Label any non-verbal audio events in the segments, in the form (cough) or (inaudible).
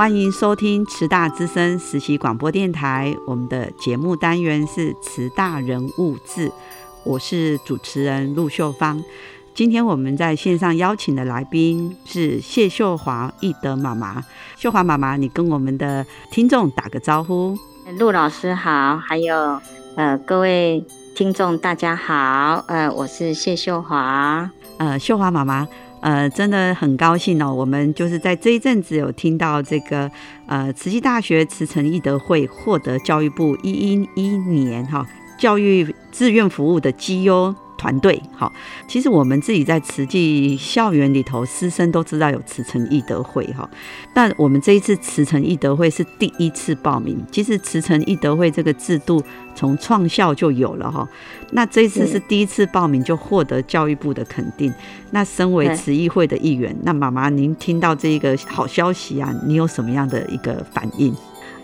欢迎收听慈大之声实习广播电台，我们的节目单元是慈大人物志，我是主持人陆秀芳。今天我们在线上邀请的来宾是谢秀华义德妈妈，秀华妈妈，你跟我们的听众打个招呼。陆老师好，还有呃各位听众大家好，呃我是谢秀华，呃秀华妈妈。呃，真的很高兴哦！我们就是在这一阵子有听到这个呃，慈济大学慈诚义德会获得教育部一一一年哈教育志愿服务的绩优。团队好，其实我们自己在慈济校园里头，师生都知道有慈诚义德会哈。但我们这一次慈诚义德会是第一次报名。其实慈诚义德会这个制度从创校就有了哈。那这一次是第一次报名就获得教育部的肯定。那身为慈义会的一员，那妈妈您听到这一个好消息啊，你有什么样的一个反应？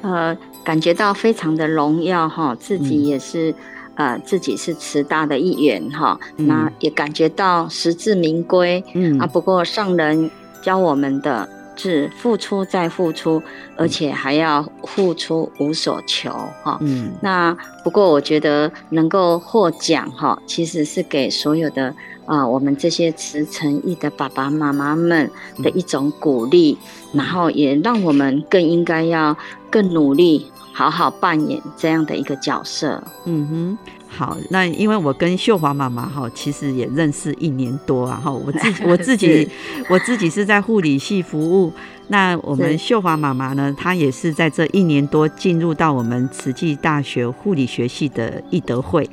呃，感觉到非常的荣耀哈，自己也是。呃，自己是慈大的一员哈，那也感觉到实至名归。嗯啊，不过上人教我们的是付出再付出，而且还要付出无所求哈。嗯，那不过我觉得能够获奖哈，其实是给所有的啊我们这些慈诚义的爸爸妈妈们的一种鼓励，然后也让我们更应该要更努力。好好扮演这样的一个角色。嗯哼，好，那因为我跟秀华妈妈哈，其实也认识一年多啊哈，我自 (laughs) 我自己 (laughs) 我自己是在护理系服务，那我们秀华妈妈呢，她也是在这一年多进入到我们慈济大学护理学系的义德会。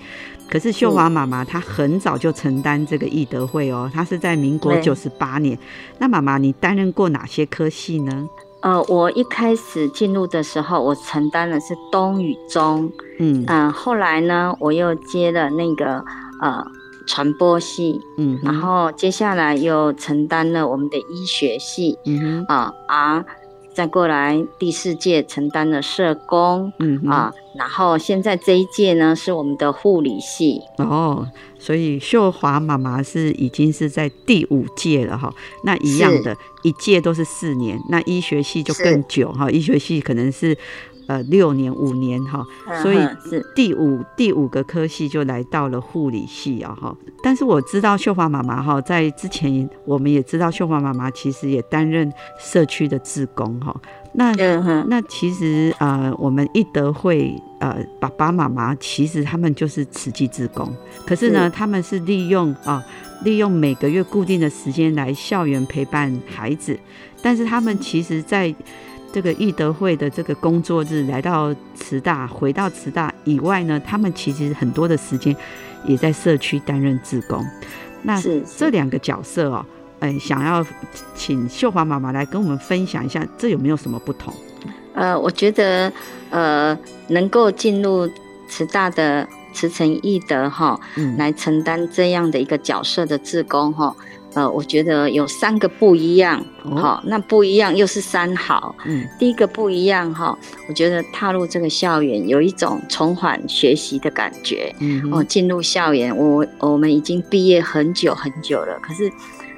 可是秀华妈妈她很早就承担这个义德会哦，她是在民国九十八年。那妈妈，你担任过哪些科系呢？呃，我一开始进入的时候，我承担的是东语中，嗯。嗯，后来呢，我又接了那个呃传播系，嗯，然后接下来又承担了我们的医学系，嗯啊啊。再过来第四届承担了社工，嗯啊，然后现在这一届呢是我们的护理系哦，所以秀华妈妈是已经是在第五届了哈，那一样的一届都是四年，那医学系就更久哈，医学系可能是。呃，六年五年哈，所以是第五第五个科系就来到了护理系啊哈。但是我知道秀华妈妈哈，在之前我们也知道秀华妈妈其实也担任社区的志工哈。那那其实呃，我们一德会呃爸爸妈妈其实他们就是慈济志工，可是呢，他们是利用啊利用每个月固定的时间来校园陪伴孩子，但是他们其实在。这个义德会的这个工作日来到慈大，回到慈大以外呢，他们其实很多的时间也在社区担任志工。那这两个角色哦，哎，想要请秀华妈妈来跟我们分享一下，这有没有什么不同？呃，我觉得呃，能够进入慈大的慈诚义德哈，来承担这样的一个角色的志工哈。呃，我觉得有三个不一样，好，那不一样又是三好。嗯，第一个不一样哈，我觉得踏入这个校园有一种重返学习的感觉。嗯，哦，进入校园，我我们已经毕业很久很久了，可是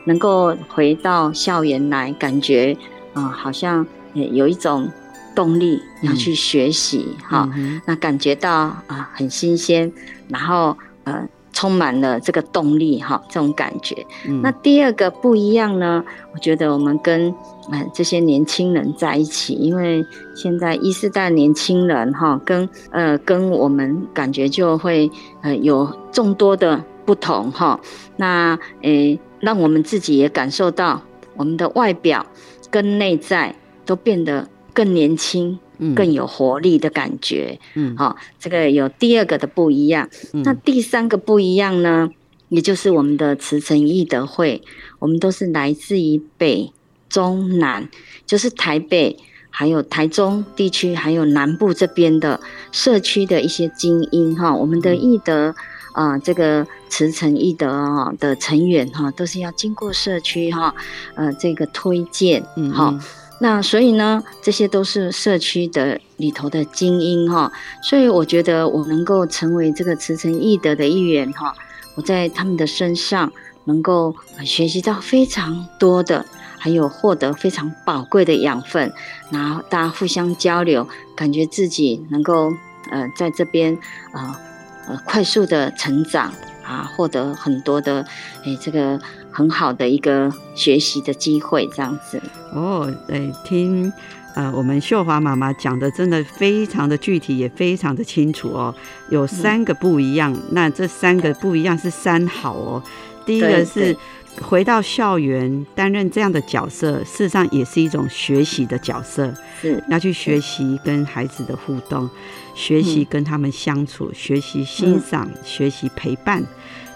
能够回到校园来，感觉啊，好像有一种动力要去学习哈，那感觉到啊很新鲜，然后呃充满了这个动力哈，这种感觉。那第二个不一样呢，我觉得我们跟呃这些年轻人在一起，因为现在一世代年轻人哈，跟呃跟我们感觉就会呃有众多的不同哈，那诶让我们自己也感受到我们的外表跟内在都变得。更年轻，更有活力的感觉。嗯，好，这个有第二个的不一样。那第三个不一样呢？也就是我们的慈诚义德会，我们都是来自于北、中、南，就是台北、还有台中地区，还有南部这边的社区的一些精英哈。我们的义德啊，这个慈诚义德啊的成员哈，都是要经过社区哈，呃，这个推荐，嗯，好。那所以呢，这些都是社区的里头的精英哈，所以我觉得我能够成为这个慈诚义德的一员哈，我在他们的身上能够学习到非常多的，还有获得非常宝贵的养分，然后大家互相交流，感觉自己能够呃在这边啊呃快速的成长啊，获得很多的诶这个。很好的一个学习的机会，这样子哦。对，听呃，我们秀华妈妈讲的真的非常的具体，也非常的清楚哦。有三个不一样，那这三个不一样是三好哦。第一个是回到校园担任这样的角色，事实上也是一种学习的角色，是要去学习跟孩子的互动，学习跟他们相处，学习欣赏，学习陪伴。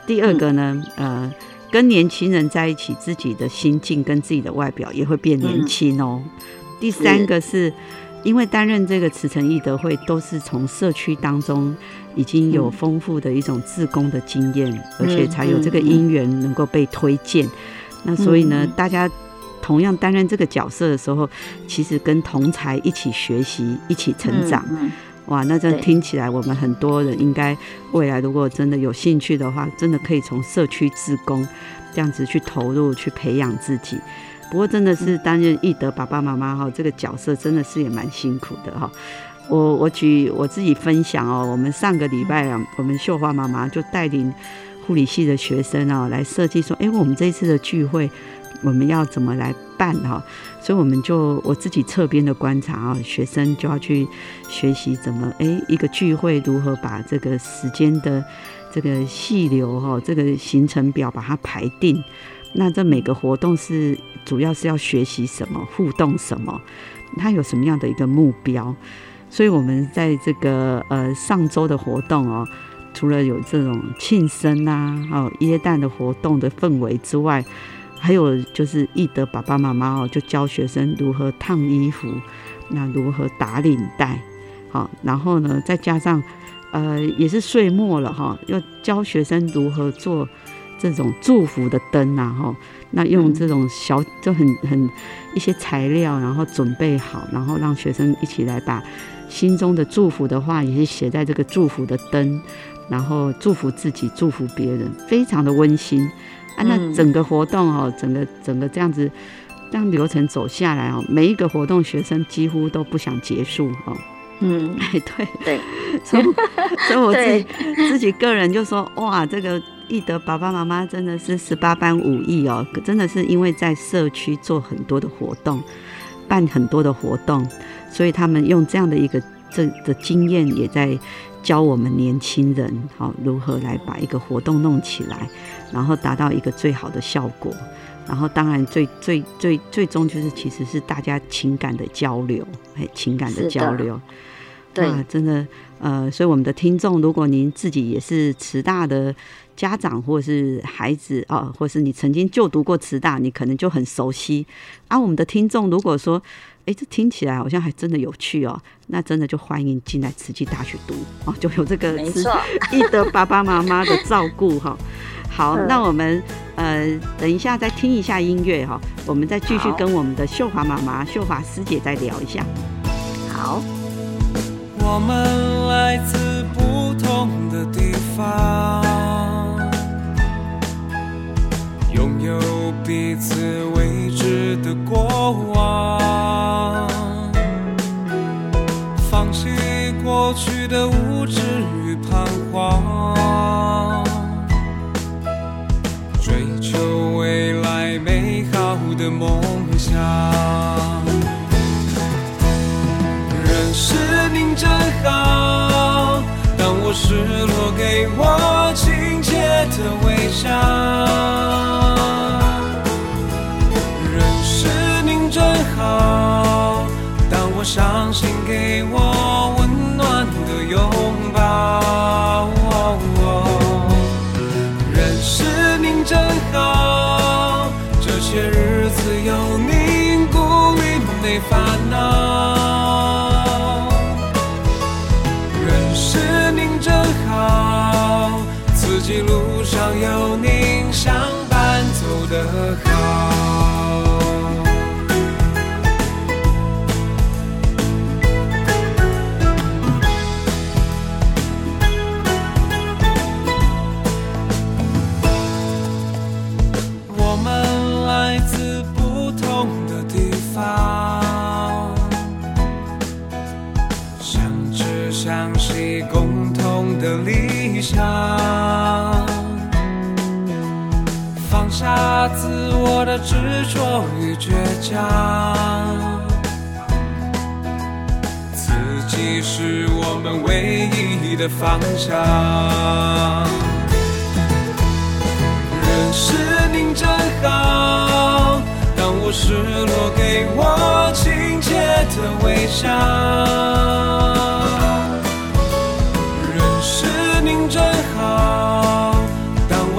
第二个呢，呃。跟年轻人在一起，自己的心境跟自己的外表也会变年轻哦。第三个是，因为担任这个慈诚义德会，都是从社区当中已经有丰富的一种自工的经验，而且才有这个因缘能够被推荐。那所以呢，大家同样担任这个角色的时候，其实跟同才一起学习，一起成长。哇，那这听起来，我们很多人应该未来如果真的有兴趣的话，真的可以从社区自工这样子去投入去培养自己。不过真的是担任义德爸爸妈妈哈这个角色，真的是也蛮辛苦的哈。我我举我自己分享哦，我们上个礼拜啊，我们秀花妈妈就带领护理系的学生啊来设计说，哎，我们这次的聚会。我们要怎么来办哈？所以我们就我自己侧边的观察啊，学生就要去学习怎么哎一个聚会如何把这个时间的这个细流哈，这个行程表把它排定。那这每个活动是主要是要学习什么，互动什么，它有什么样的一个目标？所以我们在这个呃上周的活动哦，除了有这种庆生啊、哦耶诞的活动的氛围之外，还有就是易德爸爸妈妈哦，就教学生如何烫衣服，那如何打领带，好，然后呢，再加上呃，也是岁末了哈，要教学生如何做这种祝福的灯呐哈，那用这种小就很很一些材料，然后准备好，然后让学生一起来把心中的祝福的话，也是写在这个祝福的灯，然后祝福自己，祝福别人，非常的温馨。啊，那整个活动哦，整个整个这样子，这样流程走下来哦，每一个活动学生几乎都不想结束哦。嗯，哎，(laughs) 对。对，所以所以我自己 (laughs) 自己个人就说，哇，这个易德爸爸妈妈真的是十八般武艺哦，真的是因为在社区做很多的活动，办很多的活动，所以他们用这样的一个这的经验也在。教我们年轻人好如何来把一个活动弄起来，然后达到一个最好的效果。然后当然最最最最终就是其实是大家情感的交流，哎，情感的交流。对，真的呃，所以我们的听众，如果您自己也是慈大的家长或者是孩子啊，或是你曾经就读过慈大，你可能就很熟悉。啊，我们的听众如果说。哎，这听起来好像还真的有趣哦。那真的就欢迎进来慈济大学读哦，就有这个易德爸爸妈妈的照顾哈。(laughs) 好，那我们呃等一下再听一下音乐哈，我们再继续跟我们的秀华妈妈、秀华师姐再聊一下。好。我们来自不同的地方，拥有彼此未知的过往。放弃过去的无知与彷徨，追求未来美好的梦想。认识你真好，当我失落，给我亲切的微笑。相知相惜，共同的理想。放下自我的执着与倔强，自己是我们唯一的方向。认识您真好，当我失落，给我亲切的微笑。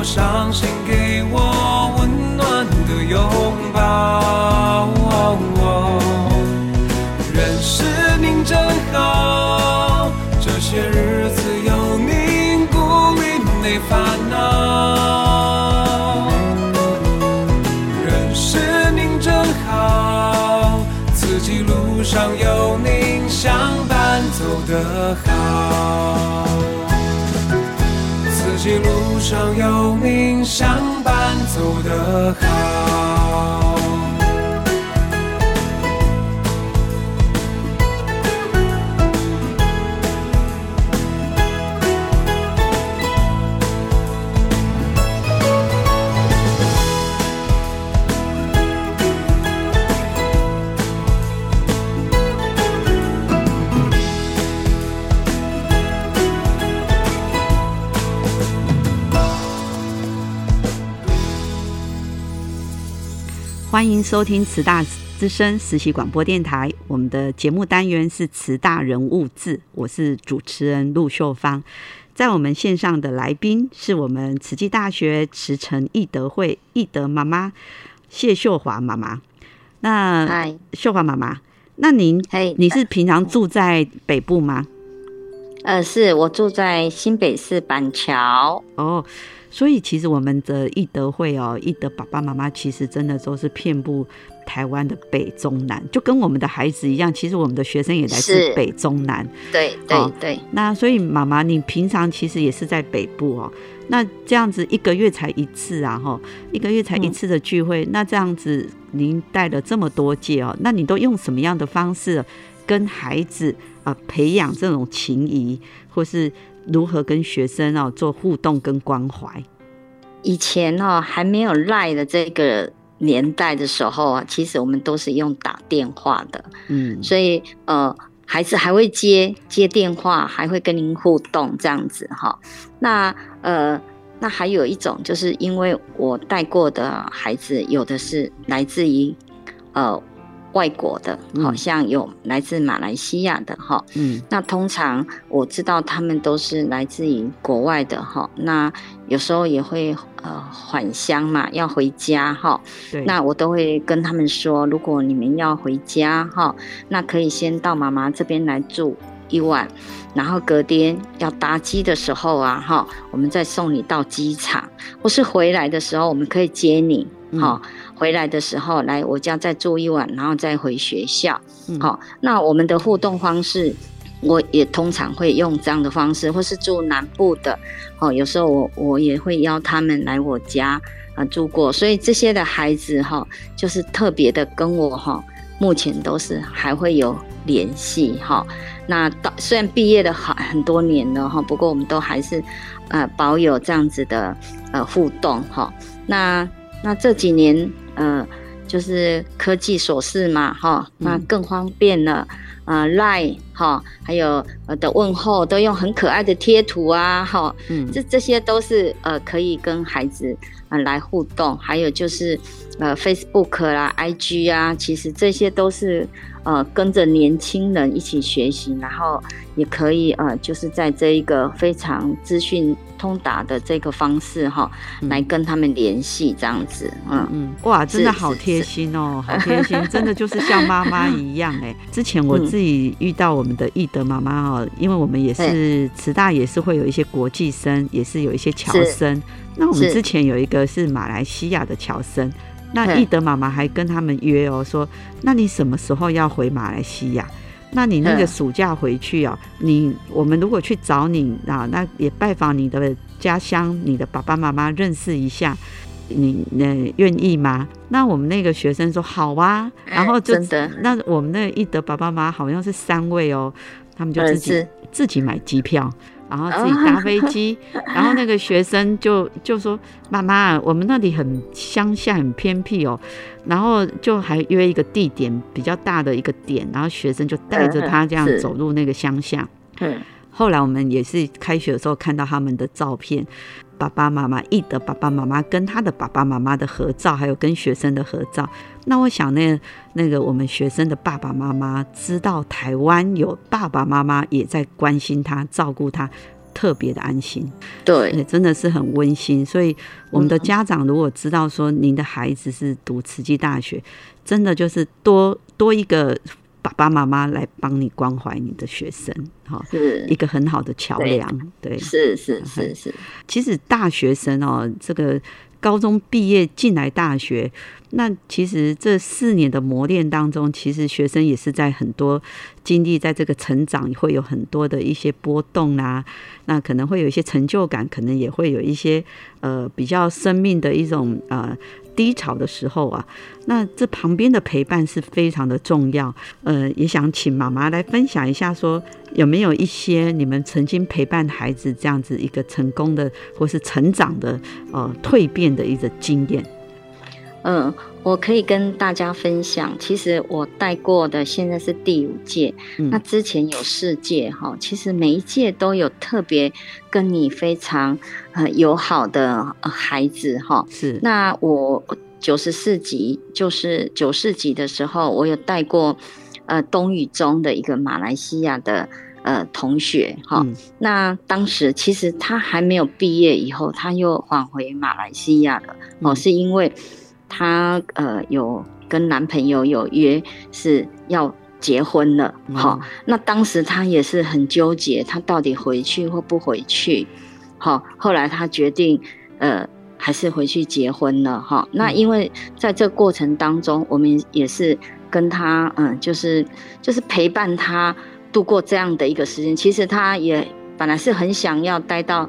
我伤心，给我温暖的拥抱。认识您真好，这些日子有您鼓励，没烦恼。认识您真好，自己路上有您相伴，走得好。自己路上有你相伴，走得好。欢迎收听慈大之声实习广播电台，我们的节目单元是慈大人物志，我是主持人陆秀芳。在我们线上的来宾是我们慈济大学慈诚义德会义德妈妈谢秀华妈妈。那秀华妈妈，那您你是平常住在北部吗？呃，是我住在新北市板桥。哦。所以其实我们的义德会哦，义德爸爸妈妈其实真的都是遍布台湾的北中南，就跟我们的孩子一样。其实我们的学生也来自北中南。对对对。那所以妈妈，你平常其实也是在北部哦。那这样子一个月才一次啊，哈，一个月才一次的聚会。那这样子您带了这么多届哦，那你都用什么样的方式跟孩子啊培养这种情谊，或是？如何跟学生哦做互动跟关怀？以前哦还没有赖的这个年代的时候啊，其实我们都是用打电话的，嗯，所以呃孩子还会接接电话，还会跟您互动这样子哈。那呃那还有一种，就是因为我带过的孩子，有的是来自于呃。外国的，好像有来自马来西亚的哈，嗯，那通常我知道他们都是来自于国外的哈，那有时候也会呃返乡嘛，要回家哈，对，那我都会跟他们说，如果你们要回家哈，那可以先到妈妈这边来住一晚，然后隔天要搭机的时候啊哈，我们再送你到机场，或是回来的时候我们可以接你。好，回来的时候来我家再住一晚，然后再回学校。好，那我们的互动方式，我也通常会用这样的方式，或是住南部的，哦，有时候我我也会邀他们来我家啊住过。所以这些的孩子哈，就是特别的跟我哈，目前都是还会有联系哈。那到虽然毕业了很很多年了哈，不过我们都还是呃保有这样子的呃互动哈。那那这几年呃就是科技所示嘛哈，那更方便了。啊，赖哈，还有呃的问候都用很可爱的贴图啊，哈，嗯，这这些都是呃可以跟孩子啊来互动，还有就是呃 Facebook 啦、IG 啊，其实这些都是。呃，跟着年轻人一起学习，然后也可以呃，就是在这一个非常资讯通达的这个方式哈，来跟他们联系这样子，嗯嗯，哇，真的好贴心哦，好贴心，真的就是像妈妈一样哎。之前我自己遇到我们的易德妈妈哦，因为我们也是慈大，也是会有一些国际生，也是有一些侨生。那我们之前有一个是马来西亚的侨生。那易德妈妈还跟他们约哦，说那你什么时候要回马来西亚？那你那个暑假回去哦，你我们如果去找你啊，那也拜访你的家乡，你的爸爸妈妈认识一下，你那愿意吗？那我们那个学生说好啊，然后就那我们那易德爸爸妈妈好像是三位哦，他们就自己自己买机票。然后自己搭飞机，然后那个学生就就说：“妈妈，我们那里很乡下，很偏僻哦。”然后就还约一个地点比较大的一个点，然后学生就带着他这样走入那个乡下。嗯，后来我们也是开学的时候看到他们的照片。爸爸妈妈，易德爸爸妈妈跟他的爸爸妈妈的合照，还有跟学生的合照。那我想，那那个我们学生的爸爸妈妈知道台湾有爸爸妈妈也在关心他、照顾他，特别的安心。对，真的是很温馨。所以，我们的家长如果知道说您的孩子是读慈济大学，真的就是多多一个。爸爸妈妈来帮你关怀你的学生，哈，是一个很好的桥梁。对，是是是是。其实大学生哦，这个高中毕业进来大学，那其实这四年的磨练当中，其实学生也是在很多经历，在这个成长会有很多的一些波动啊，那可能会有一些成就感，可能也会有一些呃比较生命的一种呃。低潮的时候啊，那这旁边的陪伴是非常的重要。呃，也想请妈妈来分享一下，说有没有一些你们曾经陪伴孩子这样子一个成功的或是成长的呃蜕变的一个经验。嗯，我可以跟大家分享，其实我带过的现在是第五届，那之前有四届哈，其实每一届都有特别跟你非常呃友好的孩子哈。是，那我九十四级就是九四级的时候，我有带过呃东语中的一个马来西亚的呃同学哈。那当时其实他还没有毕业，以后他又返回马来西亚了哦，是因为。她呃有跟男朋友有约是要结婚了，好，那当时她也是很纠结，她到底回去或不回去，好，后来她决定呃还是回去结婚了，哈，那因为在这过程当中，我们也是跟她嗯就是就是陪伴她度过这样的一个时间，其实她也本来是很想要待到。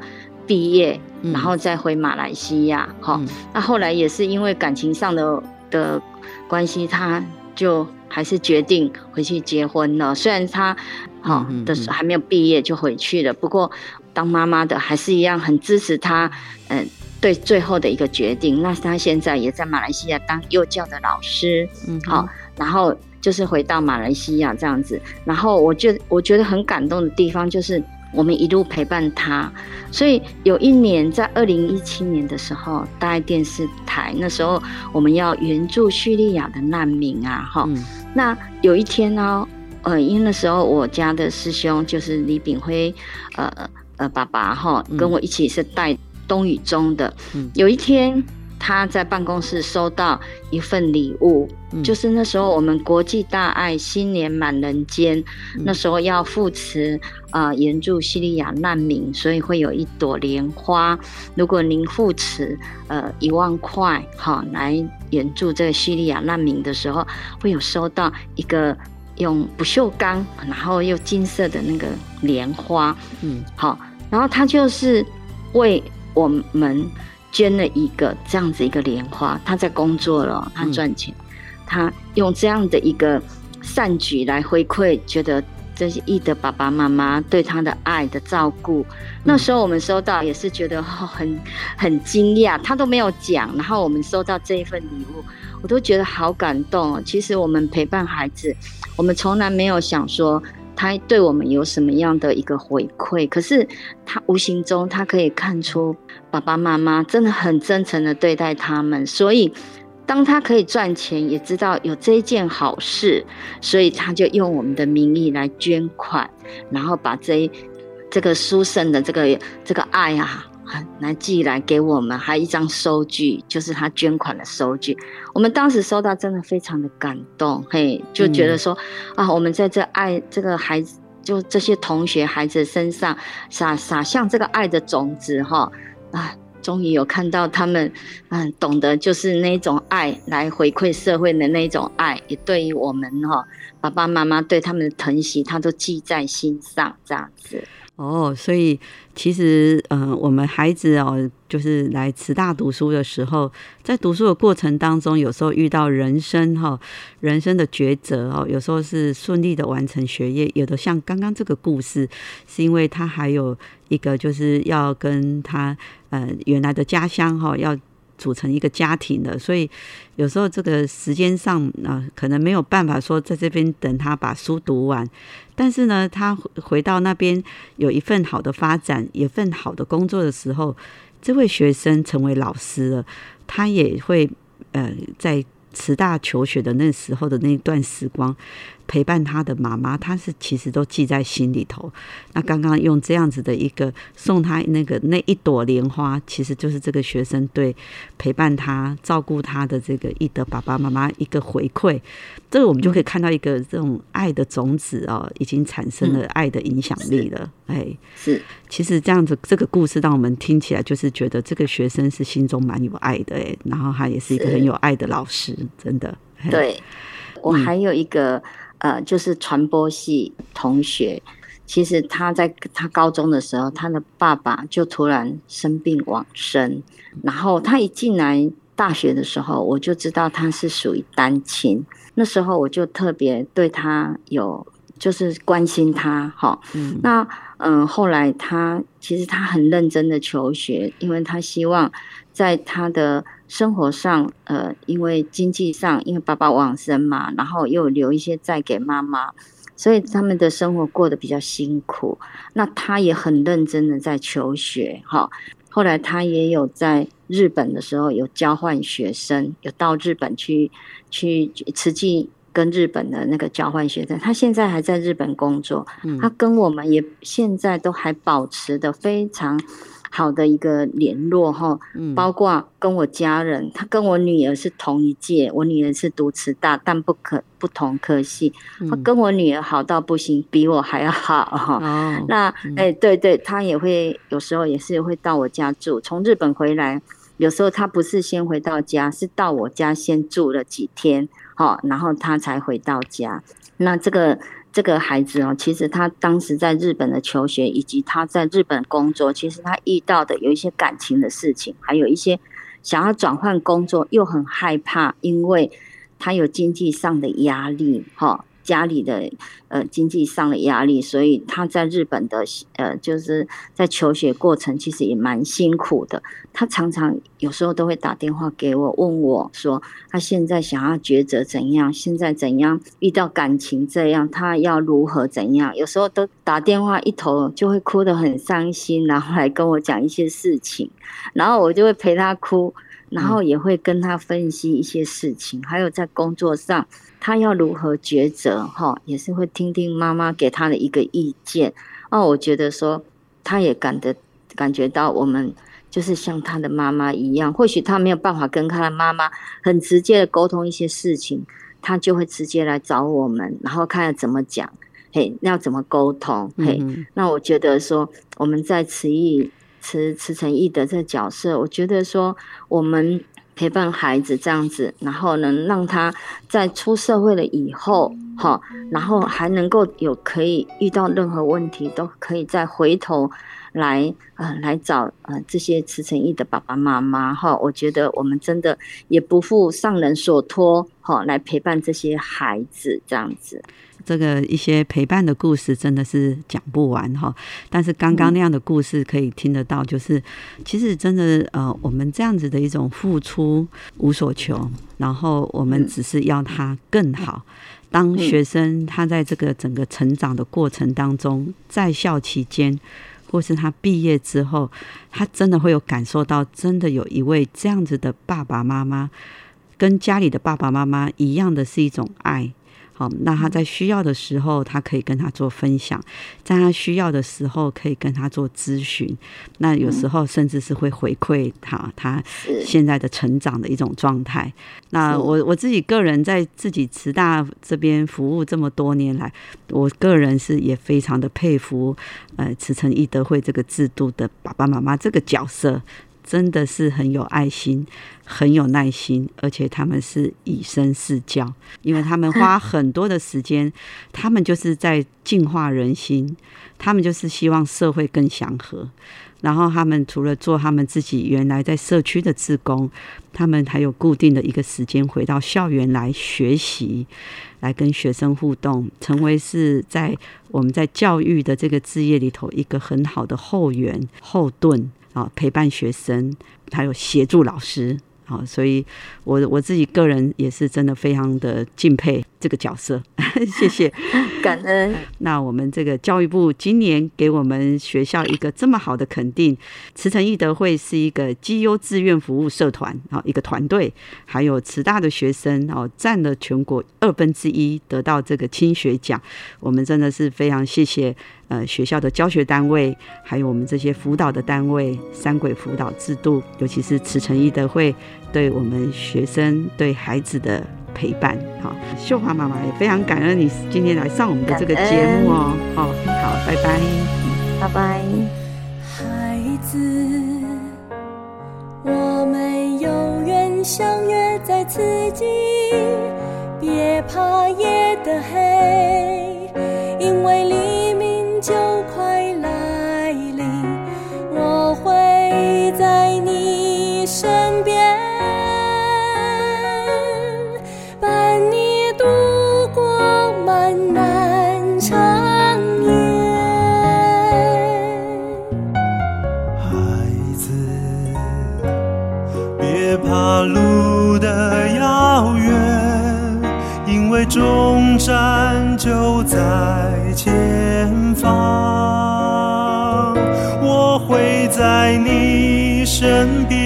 毕业，然后再回马来西亚，哈，那后来也是因为感情上的的关系，他就还是决定回去结婚了。虽然他，哈的时候还没有毕业就回去了，不过当妈妈的还是一样很支持他，嗯，对最后的一个决定。那他现在也在马来西亚当幼教的老师，嗯，好，然后就是回到马来西亚这样子。然后我觉我觉得很感动的地方就是。我们一路陪伴他，所以有一年在二零一七年的时候，大爱电视台那时候我们要援助叙利亚的难民啊，哈，那有一天呢，呃，因为那时候我家的师兄就是李炳辉，呃呃爸爸哈，跟我一起是带东雨中的，有一天。他在办公室收到一份礼物，就是那时候我们国际大爱新年满人间，那时候要扶持啊援助叙利亚难民，所以会有一朵莲花。如果您扶持呃一万块哈来援助这个叙利亚难民的时候，会有收到一个用不锈钢然后又金色的那个莲花，嗯，好，然后他就是为我们。捐了一个这样子一个莲花，他在工作了，他赚钱，他用这样的一个善举来回馈，觉得这些义的爸爸妈妈对他的爱的照顾。那时候我们收到也是觉得很很惊讶，他都没有讲，然后我们收到这一份礼物，我都觉得好感动。其实我们陪伴孩子，我们从来没有想说他对我们有什么样的一个回馈，可是他无形中他可以看出爸爸妈妈真的很真诚的对待他们，所以。当他可以赚钱，也知道有这一件好事，所以他就用我们的名义来捐款，然后把这这个书生的这个这个爱啊，来寄来给我们，还有一张收据，就是他捐款的收据。我们当时收到，真的非常的感动，嘿，就觉得说啊，我们在这爱这个孩子，就这些同学孩子身上撒撒向这个爱的种子，哈啊。终于有看到他们，嗯，懂得就是那种爱来回馈社会的那种爱，也对于我们哈爸爸妈妈对他们的疼惜，他都记在心上，这样子。哦，所以其实，嗯，我们孩子哦，就是来慈大读书的时候，在读书的过程当中，有时候遇到人生哈，人生的抉择哦，有时候是顺利的完成学业，有的像刚刚这个故事，是因为他还有一个就是要跟他呃原来的家乡哈要。组成一个家庭的，所以有时候这个时间上啊，可能没有办法说在这边等他把书读完，但是呢，他回到那边有一份好的发展，一份好的工作的时候，这位学生成为老师了，他也会呃在慈大求学的那时候的那段时光。陪伴他的妈妈，他是其实都记在心里头。那刚刚用这样子的一个送他那个那一朵莲花，其实就是这个学生对陪伴他、照顾他的这个一德爸爸妈妈一个回馈。这个我们就可以看到一个这种爱的种子哦，已经产生了爱的影响力了。哎，是，其实这样子这个故事让我们听起来就是觉得这个学生是心中蛮有爱的哎，然后他也是一个很有爱的老师，真的。对，我还有一个。呃，就是传播系同学，其实他在他高中的时候，他的爸爸就突然生病往生，然后他一进来大学的时候，我就知道他是属于单亲，那时候我就特别对他有就是关心他，哈，嗯，那嗯，后来他其实他很认真的求学，因为他希望在他的。生活上，呃，因为经济上，因为爸爸往生嘛，然后又留一些债给妈妈，所以他们的生活过得比较辛苦。那他也很认真的在求学，哈。后来他也有在日本的时候有交换学生，有到日本去去实际跟日本的那个交换学生。他现在还在日本工作，他跟我们也现在都还保持的非常。好的一个联络哈，包括跟我家人，他跟我女儿是同一届，我女儿是读慈大，但不可不同科系，他跟我女儿好到不行，比我还要好哈。那哎，对对，他也会有时候也是会到我家住，从日本回来，有时候他不是先回到家，是到我家先住了几天，哈，然后他才回到家。那这个。这个孩子哦，其实他当时在日本的求学，以及他在日本工作，其实他遇到的有一些感情的事情，还有一些想要转换工作又很害怕，因为他有经济上的压力，哈。家里的呃经济上的压力，所以他在日本的呃就是在求学过程其实也蛮辛苦的。他常常有时候都会打电话给我，问我说他现在想要抉择怎样，现在怎样遇到感情这样，他要如何怎样？有时候都打电话一头就会哭得很伤心，然后来跟我讲一些事情，然后我就会陪他哭。然后也会跟他分析一些事情，还有在工作上他要如何抉择，哈，也是会听听妈妈给他的一个意见。哦，我觉得说他也感得感觉到我们就是像他的妈妈一样，或许他没有办法跟他的妈妈很直接的沟通一些事情，他就会直接来找我们，然后看怎么讲，嘿，要怎么沟通，嘿，那我觉得说我们在慈义。慈慈诚义的这个角色，我觉得说我们陪伴孩子这样子，然后能让他在出社会了以后，哈，然后还能够有可以遇到任何问题，都可以再回头来呃来找呃这些慈诚义的爸爸妈妈哈。我觉得我们真的也不负上人所托哈，来陪伴这些孩子这样子。这个一些陪伴的故事真的是讲不完哈。但是刚刚那样的故事可以听得到，就是其实真的呃，我们这样子的一种付出无所求，然后我们只是要他更好。当学生他在这个整个成长的过程当中，在校期间，或是他毕业之后，他真的会有感受到，真的有一位这样子的爸爸妈妈，跟家里的爸爸妈妈一样的是一种爱。好，那他在需要的时候，他可以跟他做分享；在他需要的时候，可以跟他做咨询。那有时候甚至是会回馈他他现在的成长的一种状态。那我我自己个人在自己慈大这边服务这么多年来，我个人是也非常的佩服呃慈诚义德会这个制度的爸爸妈妈这个角色。真的是很有爱心，很有耐心，而且他们是以身试教，因为他们花很多的时间，他们就是在净化人心，他们就是希望社会更祥和。然后他们除了做他们自己原来在社区的志工，他们还有固定的一个时间回到校园来学习，来跟学生互动，成为是在我们在教育的这个事业里头一个很好的后援后盾。啊，陪伴学生，还有协助老师，好，所以我我自己个人也是真的非常的敬佩这个角色，(laughs) 谢谢，(laughs) 感恩。那我们这个教育部今年给我们学校一个这么好的肯定，慈诚义德会是一个绩优志愿服务社团啊，一个团队，还有慈大的学生哦，占了全国二分之一，得到这个青学奖，我们真的是非常谢谢。呃，学校的教学单位，还有我们这些辅导的单位，三轨辅导制度，尤其是慈诚义德会，对我们学生、对孩子的陪伴。好，秀华妈妈也非常感恩你今天来上我们的这个节目哦。好，好，拜拜，拜拜。孩子，我们永远相约在此际，别怕夜的黑，方，我会在你身边，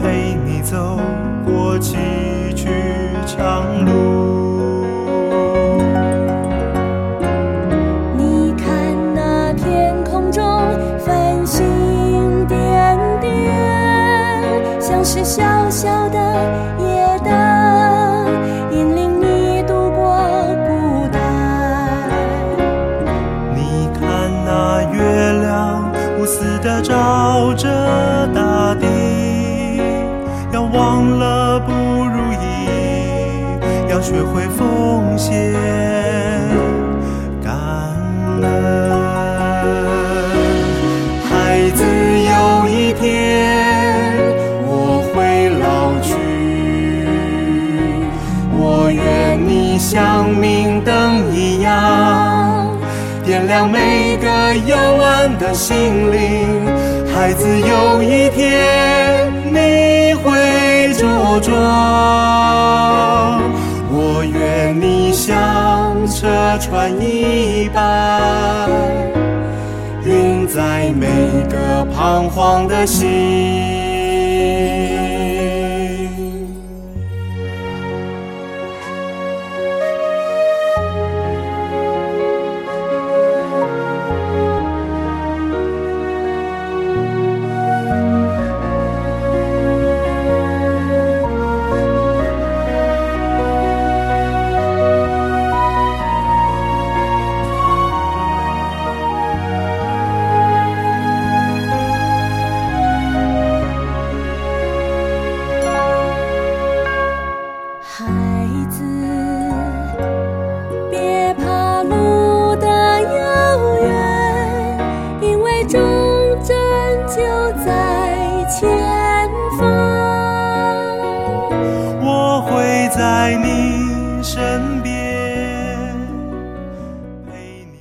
陪你走过崎岖长路。你看那天空中繁星点点，像是小小的夜灯，学会奉献感恩。孩子，有一天我会老去，我愿你像明灯一样，点亮每个幽暗的心灵。孩子，有一天你会茁壮，像车船一般，运载每个彷徨的心。